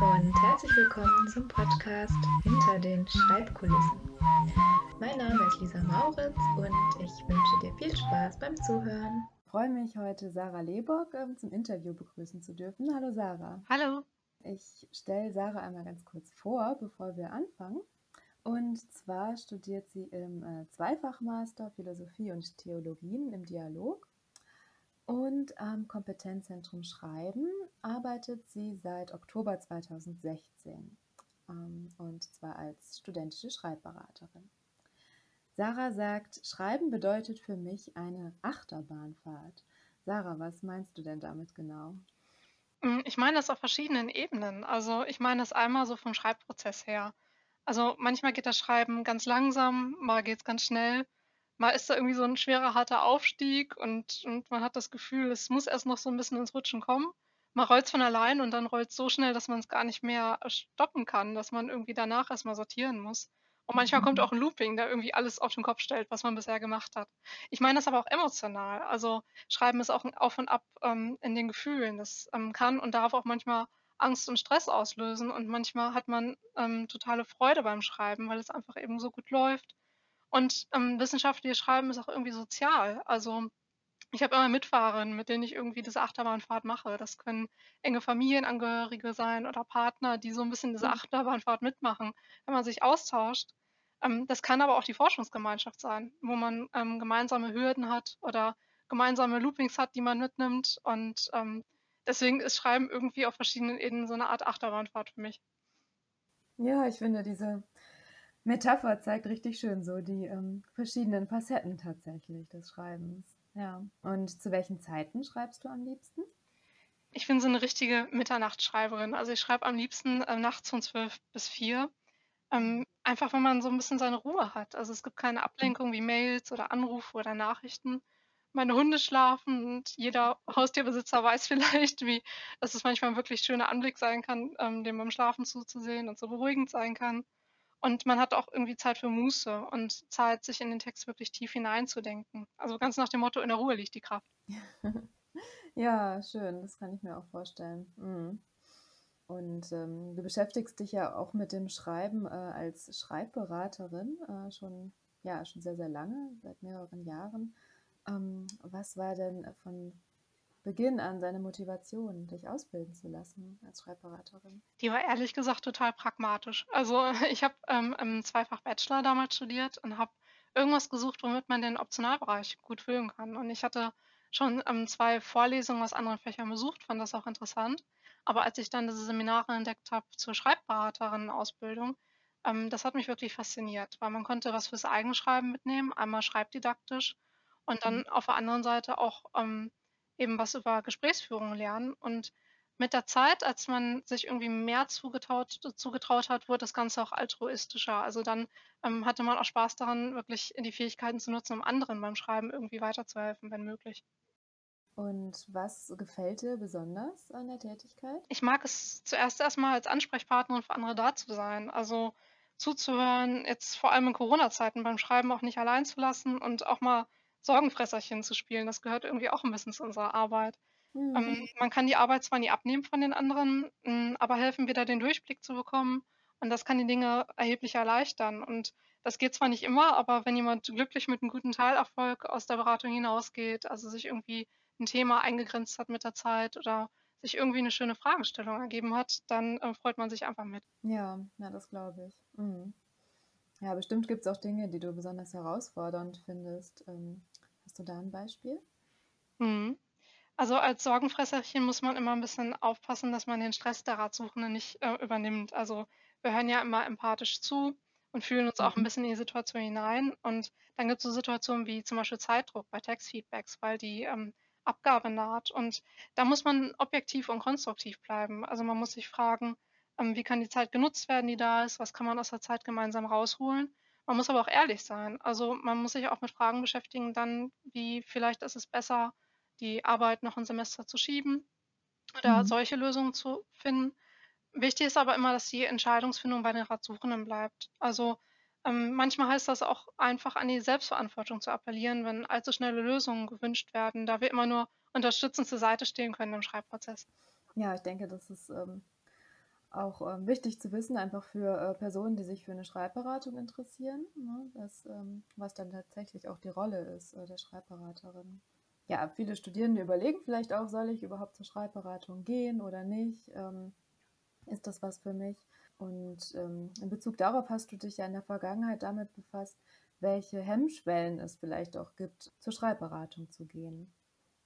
und herzlich willkommen zum Podcast Hinter den Schreibkulissen. Mein Name ist Lisa Mauritz und ich wünsche dir viel Spaß beim Zuhören. Ich freue mich heute Sarah Lebock ähm, zum Interview begrüßen zu dürfen. Hallo Sarah. Hallo. Ich stelle Sarah einmal ganz kurz vor, bevor wir anfangen. Und zwar studiert sie im äh, Zweifachmaster Philosophie und Theologien im Dialog und am Kompetenzzentrum Schreiben arbeitet sie seit Oktober 2016 ähm, und zwar als studentische Schreibberaterin. Sarah sagt, Schreiben bedeutet für mich eine Achterbahnfahrt. Sarah, was meinst du denn damit genau? Hm, ich meine das auf verschiedenen Ebenen. Also ich meine das einmal so vom Schreibprozess her. Also manchmal geht das Schreiben ganz langsam, mal geht es ganz schnell mal ist da irgendwie so ein schwerer, harter Aufstieg und und man hat das Gefühl, es muss erst noch so ein bisschen ins Rutschen kommen. Man rollt's von allein und dann rollt's so schnell, dass man es gar nicht mehr, äh, stoppen kann, dass man irgendwie danach erst mal sortieren muss. Und manchmal kommt auch 'n Looping, der irgendwie alles auf den Kopf stellt, was man bisher gemacht hat. Ich meine das aber auch emotional. Also, Schreiben ist auch Auf und Ab, ähm, in den Gefühlen. Das, ähm, kann und darf auch manchmal Angst und Stress auslösen und manchmal hat man, ähm, totale Freude beim Schreiben, weil es einfach eben so gut läuft. Und, ähm, wissenschaftliches Schreiben ist auch irgendwie sozial. Also, ich habe immer Mitfahrerinnen, mit denen ich irgendwie diese Achterbahnfahrt mache. Das können enge Familienangehörige sein oder Partner, die so ein bisschen diese Mhm. Achterbahnfahrt mitmachen, wenn man sich austauscht. Ähm, das kann aber auch die Forschungsgemeinschaft sein, wo man, ähm, gemeinsame Hürden hat oder gemeinsame Loopings hat, die man mitnimmt. Und, ähm, deswegen ist Schreiben irgendwie auf verschiedenen Ebenen so eine Art Achterbahnfahrt für mich. Ja, ich finde, diese Metapher zeigt richtig schön so die ähm, verschiedenen Facetten tatsächlich des Schreibens. Ja. Und zu welchen Zeiten schreibst du am liebsten? Ich bin so eine richtige Mitternachtsschreiberin. Also, ich schreibe am liebsten, äh, nachts von 12 bis 4, ähm, einfach, wenn man so ein bisschen seine Ruhe hat. Also, es gibt keine Ablenkung wie Mails oder Anrufe oder Nachrichten. Meine Hunde schlafen und jeder Haustierbesitzer weiß vielleicht, wie dass es manchmal 'n wirklich schöner Anblick sein kann, ähm, dem beim Schlafen zuzusehen und so beruhigend sein kann. Und man hat auch irgendwie Zeit für Muße und Zeit, sich in den Text wirklich tief hineinzudenken. Also, ganz nach dem Motto: „In der Ruhe liegt die Kraft.“ Ja, schön, das kann ich mir auch vorstellen. Mhm. Und ähm, du beschäftigst dich ja auch mit dem Schreiben äh, als Schreibberaterin äh, schon, ja, schon sehr, sehr lange, seit mehreren Jahren. Ähm, was war denn von Beginn an deine Motivation, dich ausbilden zu lassen als Schreibberaterin? Die war ehrlich gesagt total pragmatisch. Also, ich habe, ähm, im Zweifach-Bachelor damals studiert und habe irgendwas gesucht, womit man den Optionalbereich gut füllen kann. Und ich hatte schon, ähm, 2 Vorlesungen aus anderen Fächern besucht, fand das auch interessant. Aber als ich dann diese Seminare entdeckt habe zur Schreibberaterinnen-Ausbildung, ähm, das hat mich wirklich fasziniert, weil man konnte was fürs Eigenschreiben mitnehmen, einmal schreibdidaktisch und Mhm. dann auf der anderen Seite auch, ähm, eben was über Gesprächsführung lernen. Und mit der Zeit, als man sich irgendwie mehr zugetraut zugetraut hat, wurde das Ganze auch altruistischer. Also, dann, ähm, hatte man auch Spaß daran, wirklich die Fähigkeiten zu nutzen, um anderen beim Schreiben irgendwie weiterzuhelfen, wenn möglich. Und was gefällt dir besonders an der Tätigkeit? Ich mag es zuerst erst mal als Ansprechpartnerin für andere da zu sein, also zuzuhören, jetzt vor allem in Corona-Zeiten beim Schreiben auch nicht allein zu lassen und auch mal Sorgenfresserchen zu spielen. Das gehört irgendwie auch 'n bisschen zu unserer Arbeit. Mhm. Ähm, man kann die Arbeit zwar nie abnehmen von den anderen, hm, aber helfen, wieder den Durchblick zu bekommen und das kann die Dinge erheblich erleichtern. Und das geht zwar nicht immer, aber wenn jemand glücklich mit 'nem guten Teilerfolg aus der Beratung hinausgeht, also sich irgendwie 'n Thema eingegrenzt hat mit der Zeit oder sich irgendwie 'ne schöne Fragestellung ergeben hat, dann, äh, freut man sich einfach mit. Ja, ja, das glaube ich. Mhm. Ja, bestimmt gibt's auch Dinge, die du besonders herausfordernd findest. Ähm, hast du da 'n Beispiel? Mhm. Also, als Sorgenfresserchen muss man immer 'n bisschen aufpassen, dass man den Stress der Ratsuchenden nicht, äh, übernimmt. Also, wir hören ja immer empathisch zu und fühlen uns auch 'n Mhm. bisschen in die Situation hinein. Und dann gibt's so Situationen wie zum Beispiel Zeitdruck bei Textfeedbacks, weil die, ähm, Abgabe naht. Und da muss man objektiv und konstruktiv bleiben. Also, man muss sich fragen, wie kann die Zeit genutzt werden, die da ist? Was kann man aus der Zeit gemeinsam rausholen? Man muss aber auch ehrlich sein. Also, man muss sich auch mit Fragen beschäftigen dann, wie vielleicht ist es besser, die Arbeit noch 'n Semester zu schieben oder Mhm. solche Lösungen zu finden. Wichtig ist aber immer, dass die Entscheidungsfindung bei den Ratsuchenden bleibt. Also, ähm, manchmal heißt das auch einfach, an die Selbstverantwortung zu appellieren, wenn allzu schnelle Lösungen gewünscht werden, da wir immer nur unterstützend zur Seite stehen können im Schreibprozess. Ja, ich denke, das ist, ähm, auch ähm, wichtig zu wissen, einfach für äh, Personen, die sich für eine Schreibberatung interessieren, ne? das, ähm, was dann tatsächlich auch die Rolle ist äh, der Schreibberaterin. Ja, viele Studierende überlegen vielleicht auch, soll ich überhaupt zur Schreibberatung gehen oder nicht? Ähm, ist das was für mich? Und ähm, in Bezug darauf hast du dich ja in der Vergangenheit damit befasst, welche Hemmschwellen es vielleicht auch gibt, zur Schreibberatung zu gehen.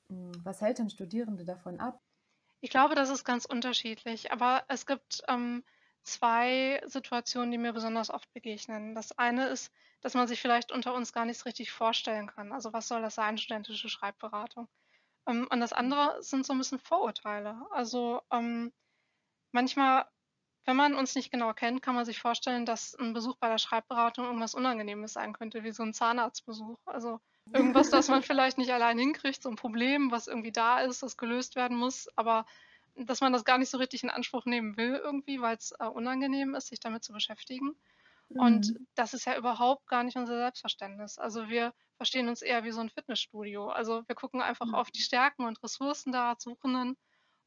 Hm, was hält denn Studierende davon ab? Ich glaube, das ist ganz unterschiedlich, aber es gibt ähm, zwei Situationen, die mir besonders oft begegnen. Das eine ist, dass man sich vielleicht unter uns gar nicht richtig vorstellen kann. Also was soll das sein, studentische Schreibberatung? Ähm, und das andere sind so ein bisschen Vorurteile. Also ähm, manchmal, wenn man uns nicht genau kennt, kann man sich vorstellen, dass ein Besuch bei der Schreibberatung irgendwas Unangenehmes sein könnte, wie so ein Zahnarztbesuch. Also Irgendwas, das man vielleicht nicht allein hinkriegt, so ein Problem, was irgendwie da ist, das gelöst werden muss, aber dass man das gar nicht so richtig in Anspruch nehmen will irgendwie, weil's, äh, unangenehm ist, sich damit zu beschäftigen. Und Mhm. das ist ja überhaupt gar nicht unser Selbstverständnis. Also, wir verstehen uns eher wie so ein Fitnessstudio. Also, wir gucken einfach Ja. auf die Stärken und Ressourcen der Ratsuchenden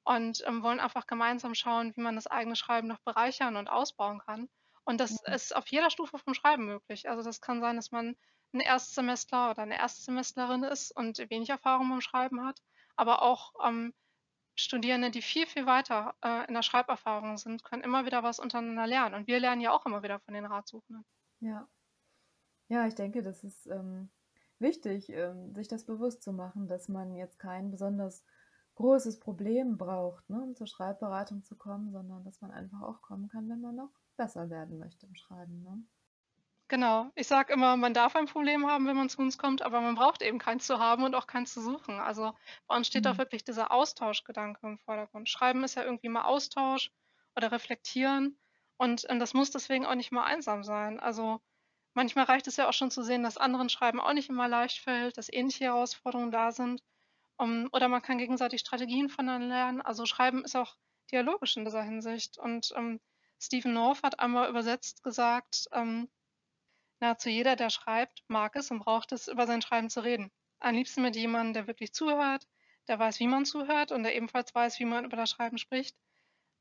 und, ähm, wollen einfach gemeinsam schauen, wie man das eigene Schreiben noch bereichern und ausbauen kann. Und das Ja. ist auf jeder Stufe vom Schreiben möglich. Also, das kann sein, dass man 'n Erstsemestler oder 'ne Erstsemestlerin ist und wenig Erfahrung beim Schreiben hat, aber auch, ähm, Studierende, die viel, viel weiter, äh, in der Schreiberfahrung sind, können immer wieder was untereinander lernen. Und wir lernen ja auch immer wieder von den Ratsuchenden. Ja. Ja, ich denke, das ist ähm, wichtig, ähm, sich das bewusst zu machen, dass man jetzt kein besonders großes Problem braucht, ne, um zur Schreibberatung zu kommen, sondern dass man einfach auch kommen kann, wenn man noch besser werden möchte im Schreiben. Ne? Genau. Ich sage immer, man darf ein Problem haben, wenn man zu uns kommt, aber man braucht eben keins zu haben und auch keins zu suchen. Also, bei uns steht auch Mhm. wirklich dieser Austauschgedanke im Vordergrund. Schreiben ist ja irgendwie mal Austausch oder Reflektieren und, ähm, das muss deswegen auch nicht mal einsam sein. Also, manchmal reicht es ja auch schon zu sehen, dass anderen Schreiben auch nicht immer leicht fällt, dass ähnliche Herausforderungen da sind. Um, oder man kann gegenseitig Strategien voneinander lernen. Also, Schreiben ist auch dialogisch in dieser Hinsicht und, ähm, Stephen North hat einmal übersetzt gesagt, ähm Nahezu jeder, der schreibt, mag es und braucht es, über sein Schreiben zu reden. Am liebsten mit jemandem, der wirklich zuhört, der weiß, wie man zuhört und der ebenfalls weiß, wie man über das Schreiben spricht.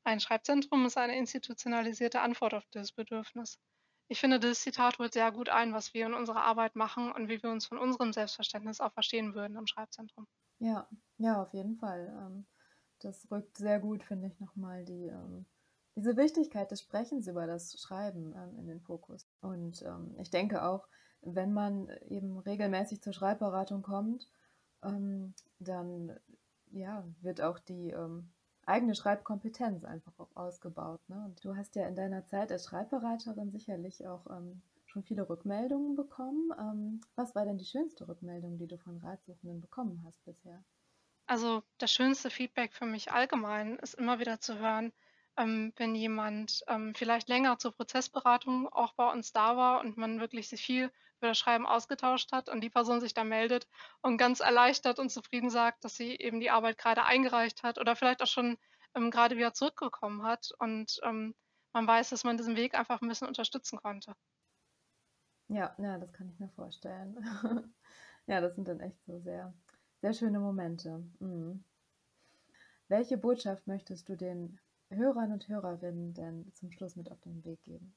Ein Schreibzentrum ist eine institutionalisierte Antwort auf dieses Bedürfnis. Ich finde, dieses Zitat holt sehr gut ein, was wir in unserer Arbeit machen und wie wir uns von unserem Selbstverständnis auch verstehen würden im Schreibzentrum. Ja, ja, auf jeden Fall. Ähm, das rückt sehr gut, finde ich, nochmal die ähm, diese Wichtigkeit des Sprechens über das Schreiben ähm, in den Fokus. Und ähm, ich denke auch, wenn man eben regelmäßig zur Schreibberatung kommt, ähm, dann ja, wird auch die ähm, eigene Schreibkompetenz einfach auch ausgebaut. Ne? Und du hast ja in deiner Zeit als Schreibberaterin sicherlich auch ähm, schon viele Rückmeldungen bekommen. Ähm, was war denn die schönste Rückmeldung, die du von Ratsuchenden bekommen hast bisher? Also das schönste Feedback für mich allgemein ist immer wieder zu hören, ähm, wenn jemand, ähm, vielleicht länger zur Prozessberatung auch bei uns da war und man wirklich sich viel über das Schreiben ausgetauscht hat und die Person sich dann meldet und ganz erleichtert und zufrieden sagt, dass sie eben die Arbeit gerade eingereicht hat oder vielleicht auch schon, ähm, grade wieder zurückbekommen hat und, ähm, man weiß, dass man diesen Weg einfach ein bisschen unterstützen konnte. Ja, ja, das kann ich mir vorstellen. Ja, das sind dann echt so sehr, sehr schöne Momente. Mhm. Welche Botschaft möchtest du den Hörern und Hörerinnen denn zum Schluss mit auf den Weg geben?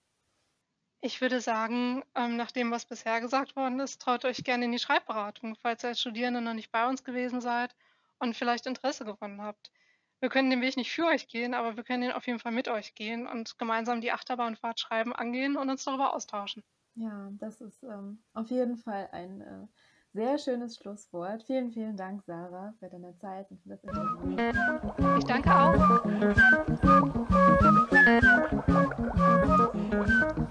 Ich würde sagen, ähm, nach dem, was bisher gesagt worden ist, traut euch gerne in die Schreibberatung, falls ihr als Studierende noch nicht bei uns gewesen seid und vielleicht Interesse gewonnen habt. Wir können den Weg nicht für euch gehen, aber wir können ihn auf jeden Fall mit euch gehen und gemeinsam die Achterbahnfahrt Schreiben angehen und uns darüber austauschen. Ja, das ist ähm, auf jeden Fall ein äh, sehr schönes Schlusswort. Vielen, vielen Dank, Sarah, für deine Zeit und für das Interview. Ich danke auch.